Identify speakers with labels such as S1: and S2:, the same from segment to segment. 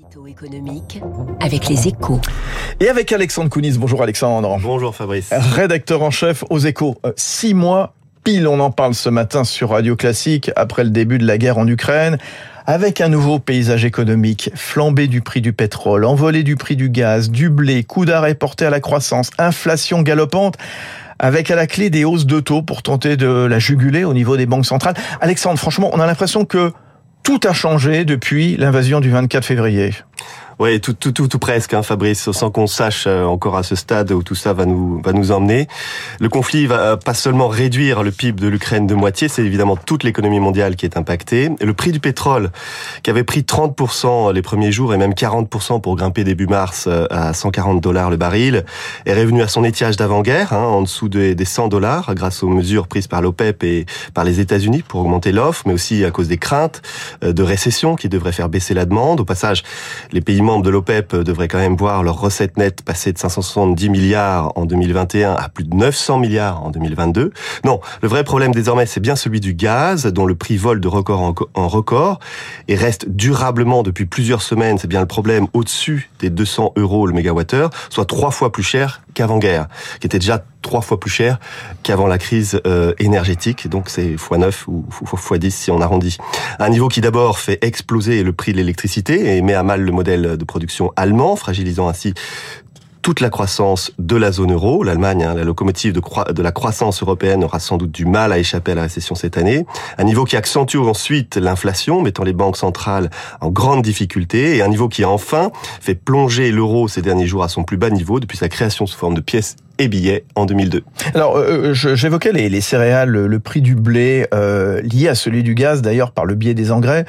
S1: Édito économique avec les échos.
S2: Et avec Alexandre Kounis. Bonjour Alexandre.
S3: Bonjour Fabrice.
S2: Rédacteur en chef aux échos. Euh, Six mois pile, on en parle ce matin sur Radio Classique après le début de la guerre en Ukraine. Avec un nouveau paysage économique, flambée du prix du pétrole, envolée du prix du gaz, du blé, coup d'arrêt porté à la croissance, inflation galopante avec à la clé des hausses de taux pour tenter de la juguler au niveau des banques centrales. Alexandre, franchement, on a l'impression que tout a changé depuis l'invasion du 24 février.
S3: Oui, tout, tout, tout, tout presque, hein, Fabrice, sans qu'on sache euh, encore à ce stade où tout ça va nous, va nous emmener. Le conflit va euh, pas seulement réduire le PIB de l'Ukraine de moitié, c'est évidemment toute l'économie mondiale qui est impactée. Le prix du pétrole, qui avait pris 30% les premiers jours et même 40% pour grimper début mars euh, à 140 dollars le baril, est revenu à son étiage d'avant-guerre, hein, en dessous des, des 100 dollars, grâce aux mesures prises par l'OPEP et par les États-Unis pour augmenter l'offre, mais aussi à cause des craintes de récession qui devraient faire baisser la demande. Au passage, les pays membres de l'OPEP devraient quand même voir leurs recettes nettes passer de 570 milliards en 2021 à plus de 900 milliards en 2022. Non, le vrai problème désormais, c'est bien celui du gaz, dont le prix vole de record en record et reste durablement depuis plusieurs semaines, c'est bien le problème, au-dessus des 200 euros le mégawattheure, soit trois fois plus cher qu'avant-guerre, qui était déjà trois fois plus cher qu'avant la crise euh, énergétique. Donc c'est x9 ou x10 si on arrondit. Un niveau qui d'abord fait exploser le prix de l'électricité et met à mal le modèle de production allemand, fragilisant ainsi toute la croissance de la zone euro. L'Allemagne, hein, la locomotive de, la croissance européenne, aura sans doute du mal à échapper à la récession cette année. Un niveau qui accentue ensuite l'inflation, mettant les banques centrales en grande difficulté. Et un niveau qui, enfin, fait plonger l'euro ces derniers jours à son plus bas niveau depuis sa création sous forme de pièces et billets en 2002.
S2: Alors, euh, j'évoquais les, les, céréales, le, prix du blé euh, lié à celui du gaz, d'ailleurs par le biais des engrais.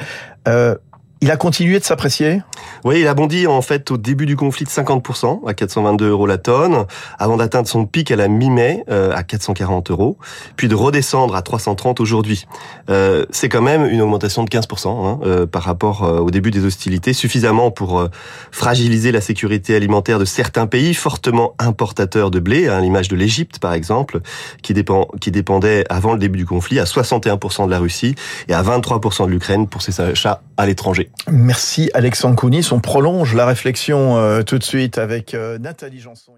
S2: Euh, il a continué de s'apprécier?
S3: Oui, il a bondi en fait au début du conflit de 50% à 422 euros la tonne, avant d'atteindre son pic à la mi-mai euh, à 440 euros, puis de redescendre à 330 aujourd'hui. Euh, c'est quand même une augmentation de 15% hein, euh, par rapport euh, au début des hostilités, suffisamment pour euh, fragiliser la sécurité alimentaire de certains pays fortement importateurs de blé, à hein, l'image de l'Égypte par exemple, qui, dépend, qui dépendait avant le début du conflit à 61% de la Russie et à 23% de l'Ukraine pour ses achats
S2: Merci Alexandre Kounis. On prolonge la réflexion euh, tout de suite avec euh, Nathalie Janson.